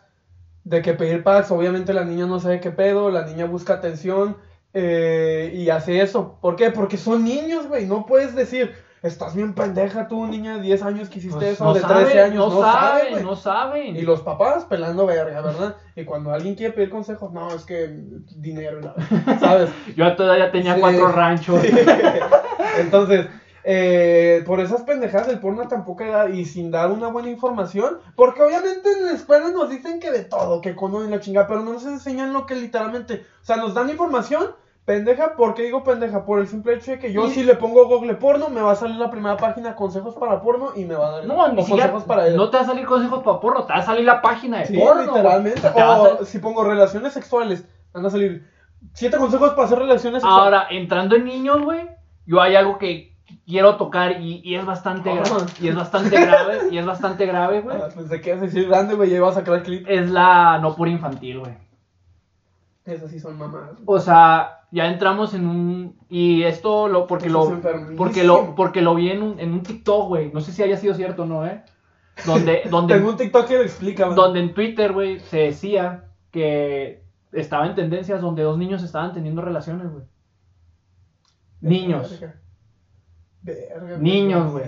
De que pedir packs, obviamente la niña no sabe qué pedo, la niña busca atención eh, y hace eso. ¿Por qué? Porque son niños, güey. No puedes decir, Estás bien pendeja tú, niña de 10 años que hiciste Pues, eso, no de saben, 13 años. no, saben, güey. no saben. Y los papás pelando verga, ¿verdad? Y cuando alguien quiere pedir consejos, no, es que dinero, ¿sabes? Yo todavía tenía Sí. cuatro ranchos. Entonces, eh, por esas pendejadas del porno tampoco da, y sin dar una buena información, porque obviamente en la escuela nos dicen que de todo, que conocen la chingada, pero no nos enseñan lo que literalmente, o sea, nos dan información. Pendeja, ¿por qué digo pendeja? Por el simple hecho de que yo Y- si le pongo Google porno, me va a salir la primera página consejos para porno y me va a dar No, ni consejos para él. no te va a salir consejos para porno, te va a salir la página de Sí, porno. literalmente. O si pongo relaciones sexuales, van a salir siete consejos para hacer relaciones sexuales. Ahora, entrando en niños, güey, yo hay algo que quiero tocar y, y es bastante Ah. grave. Y es bastante grave, y es bastante grave, güey. Ah, Pensé que ibas a decir grande, güey, ya iba a sacar el clip. Es la no por infantil, güey. Esas sí son mamadas. O sea, ya entramos en un. Y esto lo. Porque Eso lo. Porque lo, porque lo vi en un, en un TikTok, güey. No sé si haya sido cierto o no, ¿eh? Donde, donde, Tengo un TikTok que lo explica, güey. donde en Twitter, güey, se decía que estaba en tendencias donde dos niños estaban teniendo relaciones, güey. Niños. Verga, Niños, güey.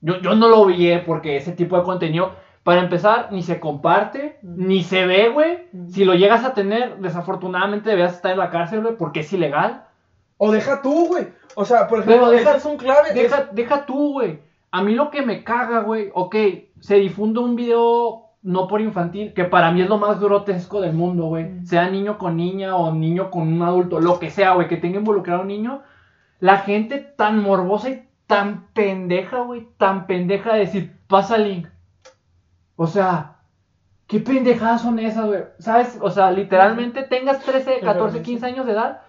Yo, yo no lo vi, eh, porque ese tipo de contenido, para empezar, ni se comparte, Mm. ni se ve, güey. Mm. Si lo llegas a tener, desafortunadamente debías estar en la cárcel, güey, porque es ilegal. O deja tú, güey. O sea, por ejemplo, Pero deja- es un clave. Deja, deja tú, güey. A mí lo que me caga, güey, ok, se difunde un video no por infantil, que para mí es lo más grotesco del mundo, güey. Mm. Sea niño con niña o niño con un adulto, lo que sea, güey, que tenga involucrado a un niño. La gente tan morbosa y tan pendeja, güey, tan pendeja de decir, pasa el link. O sea, ¿qué pendejadas son esas, güey? ¿Sabes? O sea, literalmente tengas 13, 14, 15 años de edad,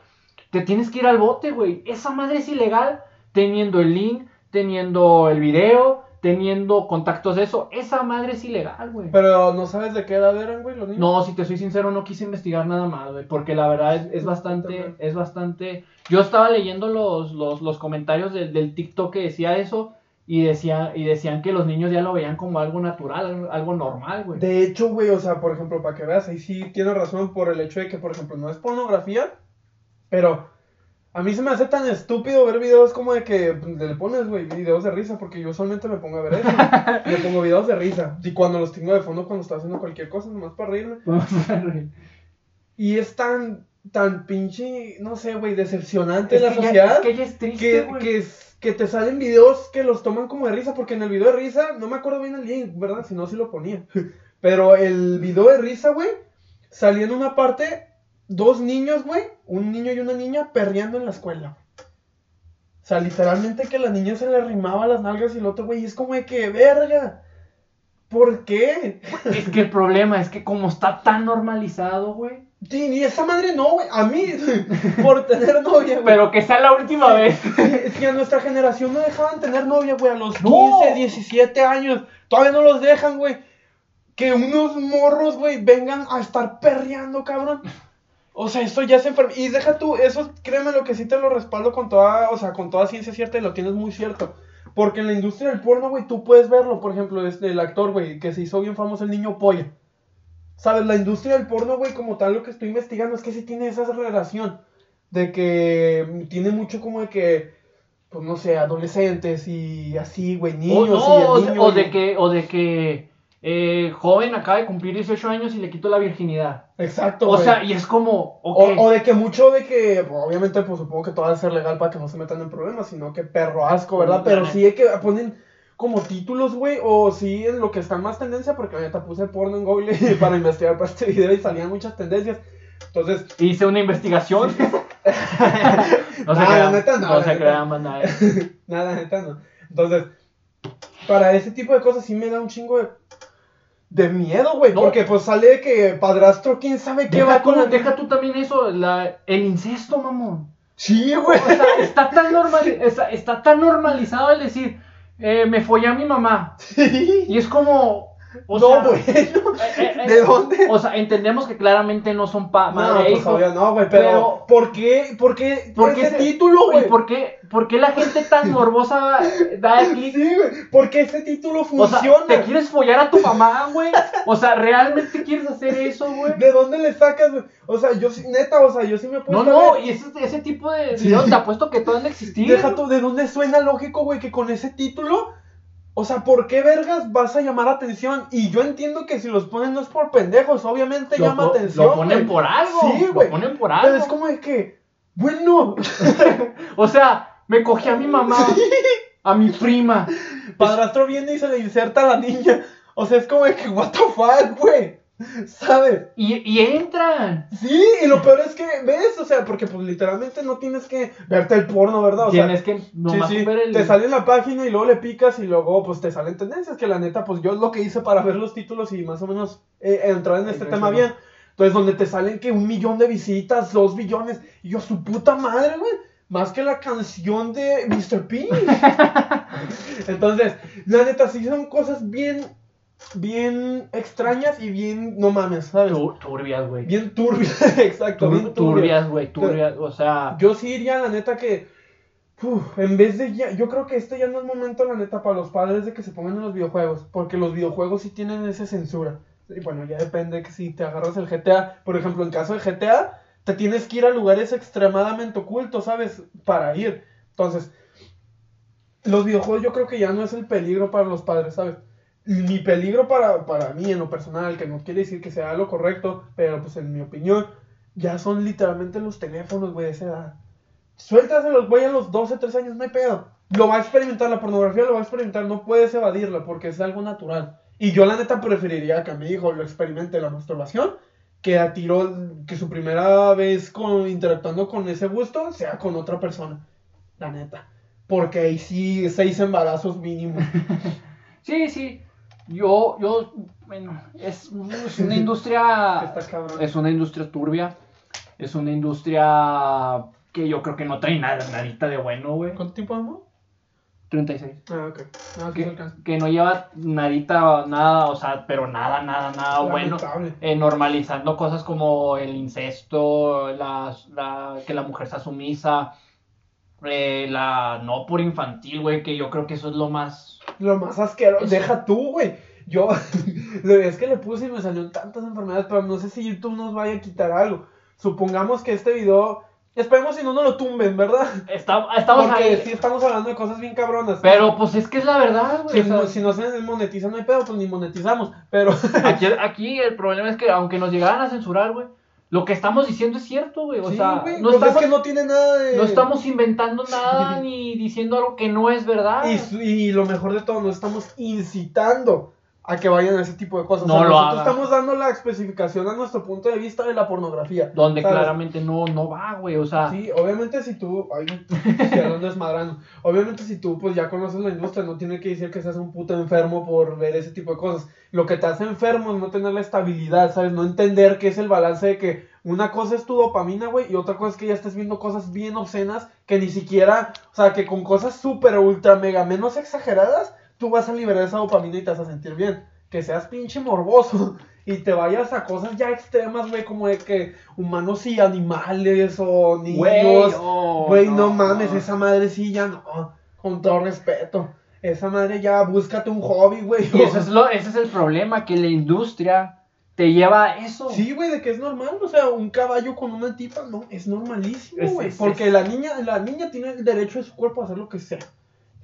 te tienes que ir al bote, güey. Esa madre es ilegal teniendo el link, teniendo el video, teniendo contactos de eso. Esa madre es ilegal, güey. Pero no sabes de qué edad eran, güey, los niños. No, si te soy sincero, no quise investigar nada más, güey, porque la verdad es, es bastante, es bastante... Yo estaba leyendo los, los, los comentarios del, del TikTok que decía eso y, decía, y decían que los niños ya lo veían como algo natural, algo, algo normal, güey. De hecho, güey, o sea, por ejemplo, para que veas, ahí sí tienes razón por el hecho de que, por ejemplo, no es pornografía, pero a mí se me hace tan estúpido ver videos como de que pues, le pones, güey, videos de risa, porque yo usualmente me pongo a ver eso. me pongo videos de risa. Y cuando los tengo de fondo, cuando estoy haciendo cualquier cosa, nomás para reírme. Y es tan, tan pinche, no sé, güey, decepcionante Es la ya, sociedad es que ya es triste, que, güey. que, es- que te salen videos que los toman como de risa, porque en el video de risa, no me acuerdo bien el link, ¿verdad? Si no, sí lo ponía. Pero el video de risa, güey, salía en una parte dos niños, güey, un niño y una niña perreando en la escuela. O sea, literalmente que la niña se le arrimaba las nalgas y el otro, güey, es como de que, verga. ¿Por qué? Es que el problema es que como está tan normalizado, güey. Sí, ni esa madre no, güey. A mí, por tener novia, güey. Pero que sea la última vez. Es que a nuestra generación no dejaban tener novia, güey, a los No. 15, 17 años. Todavía no los dejan, güey. Que unos morros, güey, vengan a estar perreando, cabrón. O sea, esto ya se enferma. Y deja tú, eso, créeme lo que sí te lo respaldo con toda, o sea, con toda ciencia cierta y lo tienes muy cierto. Porque en la industria del porno, güey, tú puedes verlo. Por ejemplo, este, el actor, güey, que se hizo bien famoso, el niño polla. ¿Sabes? La industria del porno, güey, como tal, lo que estoy investigando es que sí tiene esa relación. De que tiene mucho como de que, pues no sé, adolescentes y así, güey, O, niños no, y o de- niño. o y- de que, o de que eh, joven acaba de cumplir 18 años y le quito la virginidad. Exacto, O sea, y es como, O, o de que mucho de que, pues, obviamente, pues supongo que todo va a ser legal para que no se metan en problemas, sino que perro asco, ¿verdad? Pero sí de que ponen como títulos, güey, o sí en lo que está más tendencia, porque neta puse porno en Google para investigar para este video y salían muchas tendencias. Entonces, hice una investigación. no se la neta no, no se crean, banda. nada, neta no. Entonces, para ese tipo de cosas sí me da un chingo de, de miedo, güey, No. porque pues sale que padrastro, quién sabe qué va con tú, la... deja tú también eso, la, el incesto, mamón. Sí, güey. O sea, está tan, normal, está, está tan normalizado el decir, eh, me follé a mi mamá. Sí. Y es como, O no, sea, bueno. eh, eh, eh, ¿De dónde? O sea, entendemos que claramente no son pa No, madre e pues obvio no, güey, pero, pero- ¿por qué? ¿Por qué? ¿Por qué ese se- título, ¿Y güey? por qué, por qué la gente tan morbosa da clic? Sí, güey, porque ese título O sea, funciona. ¿te quieres follar a tu mamá, güey? O sea, ¿realmente quieres hacer eso, güey? ¿De dónde le sacas, güey? O sea, yo sí, neta, o sea, yo sí me he No, no, y ese, ese tipo de Sí. te apuesto que todo han de existir. Deja tú, ¿de dónde suena lógico, güey, que con ese título? O sea, ¿por qué vergas vas a llamar atención? Y yo entiendo que si los ponen no es por pendejos, obviamente Lo llama atención. Lo ponen por algo. Sí, güey. Lo ponen por Pero algo. es como de que, bueno, O sea, me cogí a mi mamá, a mi prima. padrastro viene y se le inserta a la niña. O sea, es como de que, what the fuck, güey. ¿Sabes? Y, y entran. Sí, y lo peor es que, ¿ves? O sea, porque pues literalmente no tienes que verte el porno, ¿verdad? O sea, Tienes que nomás sí, sí, ver el. te sale en la página y luego le picas y luego pues te salen tendencias, que la neta pues yo es lo que hice para ver los títulos y más o menos eh, entrar en este tema bien. Entonces donde te salen que un millón de visitas, dos billones, y yo su puta madre, güey. Más que la canción de Mr. P. Entonces, la neta, sí son cosas bien, bien extrañas y bien, no mames, ¿sabes? Tur- turbias, güey. Bien turbias, exacto, Tur- bien turbias. turbias, güey. Turbias. O sea. Yo sí iría, la neta, que. uf, en vez de ya. Yo creo que este ya no es momento, la neta, para los padres de que se pongan en los videojuegos. Porque los videojuegos sí tienen esa censura. Y bueno, ya depende que si te agarras el GTA. Por ejemplo, en caso de GTA, te tienes que ir a lugares extremadamente ocultos, ¿sabes? Para ir. Entonces, los videojuegos yo creo que ya no es el peligro para los padres, ¿sabes? Mi peligro para, para mí, en lo personal, que no quiere decir que sea lo correcto, pero pues en mi opinión, ya son literalmente los teléfonos, güey, de esa edad. Suéltaselos, güey, a los 12, 13 años, no hay pedo. Lo va a experimentar, la pornografía lo va a experimentar, no puedes evadirla porque es algo natural. Y yo la neta preferiría que mi hijo lo experimente la masturbación, que a tiro, que su primera vez con, interactuando con ese gusto sea con otra persona. La neta. Porque ahí sí, seis embarazos mínimo. Sí, sí. Yo, yo, bueno, es, es una industria. Está cabrón. Es una industria turbia. Es una industria que yo creo que no trae nada, nadita de bueno, güey. ¿Cuánto tiempo vamos? 36. Ah, ok. Ah, se Que, que no lleva nadita, nada, o sea, pero nada, nada, nada bueno. Eh, normalizando cosas como el incesto, las- la, que la mujer sea sumisa, eh, la no por infantil, güey, que yo creo que eso es lo más... Lo más asqueroso. Eso. Deja tú, güey. Yo, es que le puse y me salieron tantas enfermedades, pero no sé si YouTube nos vaya a quitar algo. Supongamos que este video, esperemos si no nos lo tumben, ¿verdad? Está- estamos Porque ahí, sí estamos hablando de cosas bien cabronas. pero pues es que es la verdad, si, güey. o sea, si no se monetiza no hay pedo, pues ni monetizamos. Pero aquí, aquí el problema es que aunque nos llegaran a censurar, güey, lo que estamos diciendo es cierto, güey. O sí, sea, güey, no, pues estamos, es que no tiene nada de... no estamos inventando nada ni diciendo algo que no es verdad. Y, y lo mejor de todo, nos estamos incitando a que vayan a ese tipo de cosas. No o sea, lo nosotros hagan. estamos dando la especificación a nuestro punto de vista de la pornografía. Donde ¿sabes? claramente no, no va, güey. O sea, Sí, obviamente si tú, ay, desmadrando, obviamente si tú pues ya conoces la industria, no tiene que decir que seas un puto enfermo por ver ese tipo de cosas. Lo que te hace enfermo es no tener la estabilidad, ¿sabes? No entender qué es el balance de que una cosa es tu dopamina, güey, y otra cosa es que ya estés viendo cosas bien obscenas que ni siquiera, o sea, que con cosas súper, ultra, mega, menos exageradas, tú vas a liberar esa dopamina y te vas a sentir bien. Que seas pinche morboso y te vayas a cosas ya extremas, güey, como de que humanos y animales o niños. güey, oh, no, mames, esa madre sí ya no. Con todo respeto. Esa madre ya búscate un hobby, güey. Y eso es lo, ese es el problema, que la industria te lleva a eso. Sí, güey, de que es normal, o sea, un caballo con una tipa, no, es normalísimo, güey. Porque es- la niña, la niña tiene el derecho de su cuerpo a hacer lo que sea.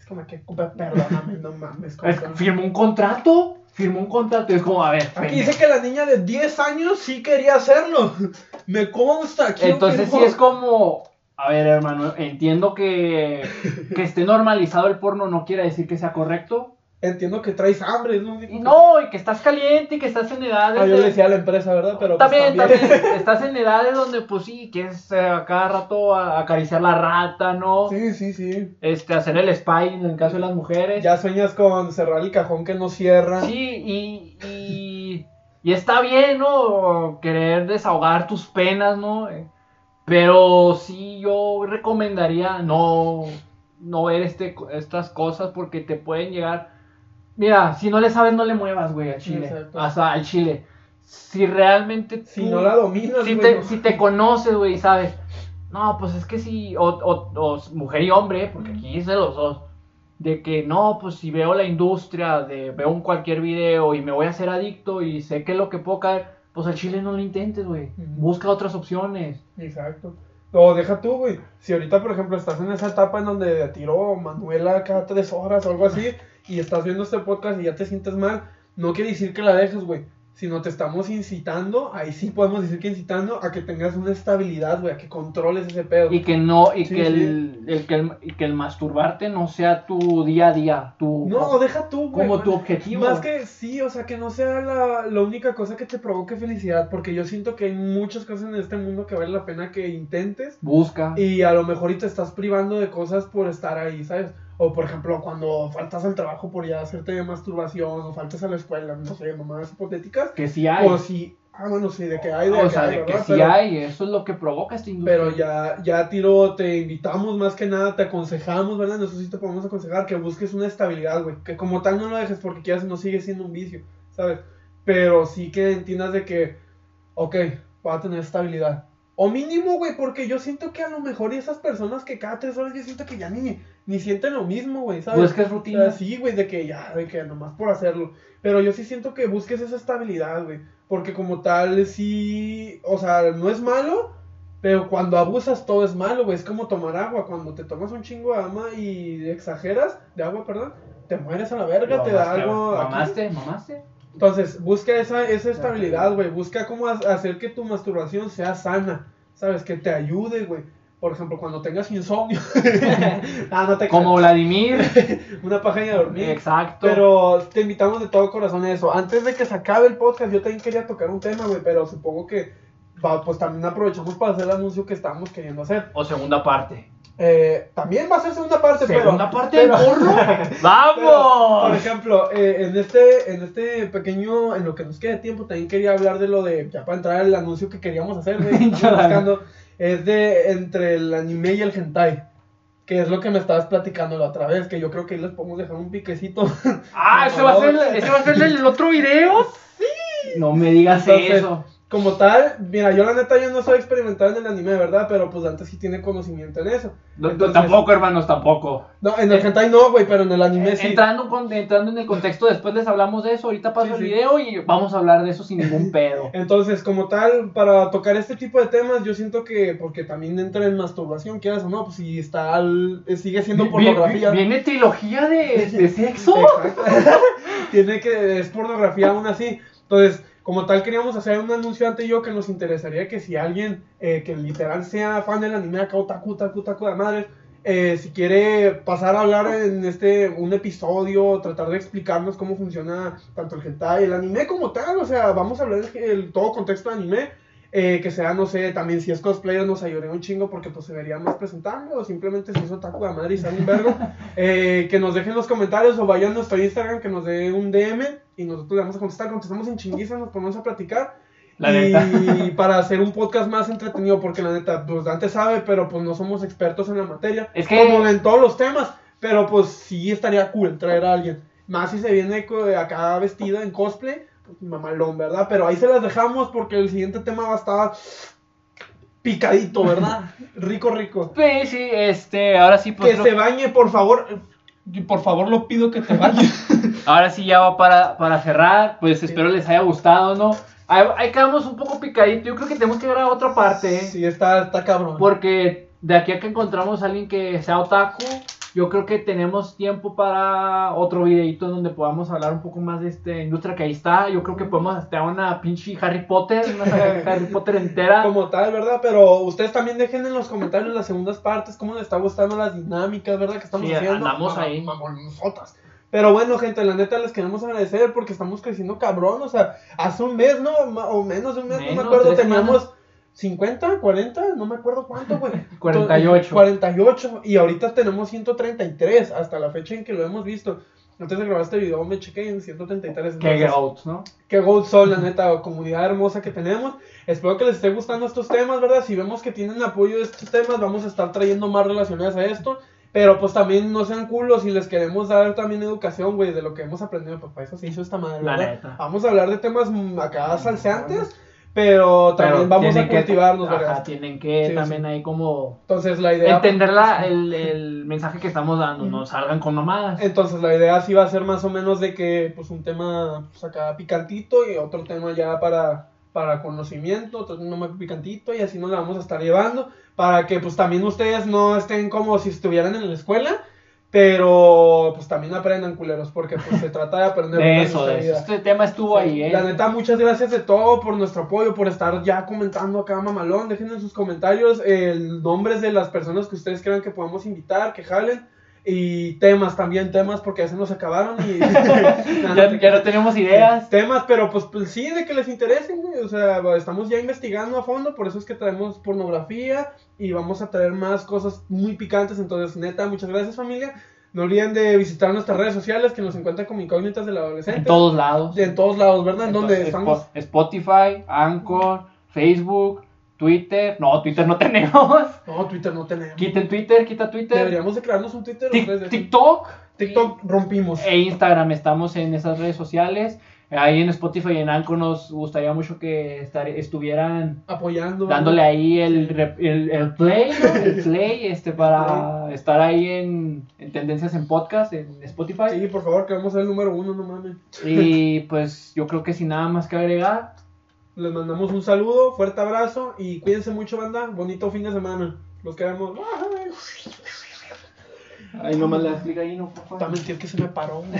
Es como que, perdóname, no mames. firmó un contrato, firmó un contrato y es como, a ver, Aquí dice que la niña de 10 años sí quería hacerlo. Me consta. Entonces sí es como, a ver hermano, entiendo que, que esté normalizado el porno no quiere decir que sea correcto. Entiendo que traes hambre, es lo único. Y no, y que estás caliente y que estás en edades... Ah, yo le decía a la empresa, ¿verdad? Pero pues, también, también, estás en edades donde pues sí, quieres eh, a cada rato a- acariciar la rata, ¿no? Sí, sí, sí. Este, hacer el spy en el caso de las mujeres. Ya sueñas con cerrar el cajón que no cierra. Sí, y, y, y está bien, ¿no? Querer desahogar tus penas, ¿no? Pero sí yo recomendaría no, no ver este, estas cosas porque te pueden llegar... Mira, si no le sabes, no le muevas, güey, al chile. Exacto. Hasta al chile. Si realmente. Si tú- no la dominas, si güey, te, no. si te conoces, güey, y sabes. No, pues es que si. O, o- o mujer y hombre, porque aquí es de los dos. De que no, pues si veo la industria, de veo un cualquier video y me voy a hacer adicto y sé que es lo que puedo caer, pues al chile no lo intentes, güey. Busca otras opciones. Exacto. O deja tú, güey. Si ahorita, por ejemplo, estás en esa etapa en donde tiró Manuela cada tres horas o algo así, y estás viendo este podcast y ya te sientes mal, no quiere decir que la dejes, güey. Sino te estamos incitando, ahí sí podemos decir que incitando a que tengas una estabilidad, güey, a que controles ese pedo. Y que no, y Sí, que, sí. El, el que el, y que el masturbarte no sea tu día a día, tu, No, deja tú, güey. como tu objetivo. Más que sí, o sea, que no sea la, la única cosa que te provoque felicidad, porque yo siento que hay muchas cosas en este mundo que vale la pena que intentes. Busca. Y a lo mejor y te estás privando de cosas por estar ahí, ¿sabes? O por ejemplo, cuando faltas al trabajo por ya hacerte masturbación, o faltas a la escuela, no sé, mamadas hipotéticas. Que sí hay. O si, ah, bueno, sí, de que hay, de o que sea, hay, de que ¿verdad? sí Pero- hay, eso es lo que provoca esta industria. Pero ya, ya tiro, te invitamos más que nada, te aconsejamos, ¿verdad? Nosotros sí te podemos aconsejar que busques una estabilidad, güey. Que como tal no lo dejes porque quieras no sigue siendo un vicio, ¿sabes? Pero sí que entiendas de que, ok, va a tener estabilidad. O mínimo, güey, porque yo siento que a lo mejor esas personas que cada tres horas yo siento que ya ni, ni sienten lo mismo, güey, ¿sabes? Pues que es O sea, rutina. sí, güey, de que ya, de que nomás por hacerlo. Pero yo sí siento que busques esa estabilidad, güey. Porque como tal, sí, o sea, no es malo, pero cuando abusas todo es malo, güey. Es como tomar agua. Cuando te tomas un chingo de agua y exageras, de agua, perdón, te mueres a la verga, te da algo... Mamaste, mamaste. Entonces, busca esa, esa estabilidad, güey. Busca cómo ha- hacer que tu masturbación sea sana. ¿Sabes? Que te ayude, güey. Por ejemplo, cuando tengas insomnio. ah, no te Como Vladimir. Una paja y a dormir. Exacto. Pero te invitamos de todo corazón a eso. Antes de que se acabe el podcast, yo también quería tocar un tema, güey. Pero supongo que pues también aprovechamos para hacer el anuncio que estamos queriendo hacer. O segunda parte. Eh, también va a ser segunda parte, ¿Segunda pero. parte del porno? Pero, por ¡Vamos! ejemplo, eh, en este en este pequeño, en lo que nos queda de tiempo, también quería hablar de lo de, ya para entrar al anuncio que queríamos hacer, estamos buscando, es de entre el anime y el hentai, que es lo que me estabas platicando la otra vez, que yo creo que ahí les podemos dejar un piquecito. Ah, ¿ese va, a ser, ¿ese va a ser el otro video? Sí. No me digas Entonces, eso. Como tal, mira, yo la neta yo no soy experimentado en el anime, ¿verdad? Pero pues antes sí tiene conocimiento en eso. No, no, Entonces- tampoco, hermanos, tampoco. No, en el hentai no, güey, pero en el anime sí. Entrando, con- entrando en el contexto, después les hablamos de eso. Ahorita paso Sí, el sí. video y vamos a hablar de eso sin ningún pedo. Entonces, como tal, para tocar este tipo de temas, yo siento que, porque también entra en masturbación, quieras o no, pues si está, al- eh, sigue siendo pornografía. vi- ¿Viene trilogía de, de sexo? Tiene que, es pornografía aún así. Entonces, como tal, queríamos hacer un anuncio ante yo que nos interesaría que si alguien eh, que literal sea fan del anime acá, otaku, otaku, otaku de madre, eh, si quiere pasar a hablar en este un episodio, tratar de explicarnos cómo funciona tanto el hentai, el anime como tal, o sea, vamos a hablar del el, todo contexto de anime, eh, que sea, no sé, también si es cosplayer nos ayudaría un chingo porque pues se vería más presentable, o simplemente si es otaku de madre y sale un vergo, eh, que nos dejen los comentarios o vayan a nuestro Instagram, que nos dé un DM y nosotros le vamos a contestar, contestamos en chinguiza, nos ponemos a platicar. La y neta. para hacer un podcast más entretenido, porque la neta, pues Dante sabe, pero pues no somos expertos en la materia. Es que- Como en todos los temas, pero pues sí estaría cool traer a alguien. Más si se viene acá vestida en cosplay, mamalón, ¿verdad? Pero ahí se las dejamos porque el siguiente tema va a estar picadito, ¿verdad? rico, rico. Sí, sí, este, ahora sí, pues. que lo- se bañe, por favor. Por favor, lo pido que te bañes. Ahora sí ya va para, para cerrar, pues espero les haya gustado, ¿no? Ahí, ahí quedamos un poco picadito, yo creo que tenemos que grabar otra parte, ¿eh? sí, está, está cabrón. porque de aquí a que encontramos a alguien que sea otaku, yo creo que tenemos tiempo para otro videito en donde podamos hablar un poco más de esta industria que ahí está, yo creo que podemos hasta una pinche Harry Potter, una saga de Harry Potter entera. Como tal, ¿verdad? Pero ustedes también dejen en los comentarios las segundas partes, cómo les está gustando las dinámicas, ¿verdad? Que estamos Sí, haciendo. andamos ahí. mamonosotas. Pero bueno, gente, la neta les queremos agradecer porque estamos creciendo cabrón. O sea, hace un mes, ¿no? O menos de un mes, no me acuerdo. Teníamos 50, 40, no me acuerdo cuánto, güey. 48. 48. Y ahorita tenemos 133 hasta la fecha en que lo hemos visto. Antes de grabar este video me chequé en 133. Que entonces- Goats, ¿no? Qué gold son, la neta, comunidad hermosa que tenemos. Espero que les esté gustando estos temas, ¿verdad? Si vemos que tienen apoyo de estos temas, vamos a estar trayendo más relacionadas a esto. Pero pues también no sean culos y les queremos dar también educación, güey, de lo que hemos aprendido. Para eso se hizo esta madre, La ¿verdad? neta. Vamos a hablar de temas mm, acá salseantes, pero también Pero vamos a tienen que- cultivarnos, ajá, tienen que Sí, también sí. ahí como Entonces la idea... entender la, el, el mensaje que estamos dando, no salgan con mamadas. Entonces la idea sí va a ser más o menos de que pues un tema pues acá picantito y otro tema ya para, para conocimiento, otro tema picantito y así nos la vamos a estar llevando para que pues también ustedes no estén como si estuvieran en la escuela, pero pues también aprendan culeros porque pues se trata de aprender De eso, de eso. Este tema estuvo ahí, ¿eh? La neta, muchas gracias de todo por nuestro apoyo, por estar ya comentando acá, mamalón. Dejen en sus comentarios el nombres de las personas que ustedes crean que podemos invitar, que jalen. Y temas también, temas, porque ya se nos acabaron. Y... ya, ya no tenemos ideas. Temas, pero pues, pues, sí, de que les interesen, güey. O sea, estamos ya investigando a fondo, por eso es que traemos pornografía y vamos a traer más cosas muy picantes. Entonces, neta, muchas gracias, familia. No olviden de visitar nuestras redes sociales que nos encuentran como Incógnitas del Adolescente. En todos lados. En todos lados, ¿verdad? En donde Spo- estamos. Spotify, Anchor, Facebook, Twitter. No, Twitter no tenemos. No, Twitter no tenemos. Quiten Twitter, quita Twitter. Deberíamos de crearnos un Twitter. Dejen. TikTok. TikTok rompimos. E Instagram, estamos en esas redes sociales. Ahí en Spotify y en Anchor nos gustaría mucho que estar, estuvieran Apoyando. dándole ahí el, el, el play, ¿no? el play, este, para estar ahí en, en tendencias en podcast, en Spotify. Sí, por favor, que vamos a ser el número uno, no mames. Y pues yo creo que sin nada más que agregar, Les mandamos un saludo, fuerte abrazo y cuídense mucho, banda. Bonito fin de semana. Los queremos. ahí nomás das clic ahí, no, por favor. También es que se me paró.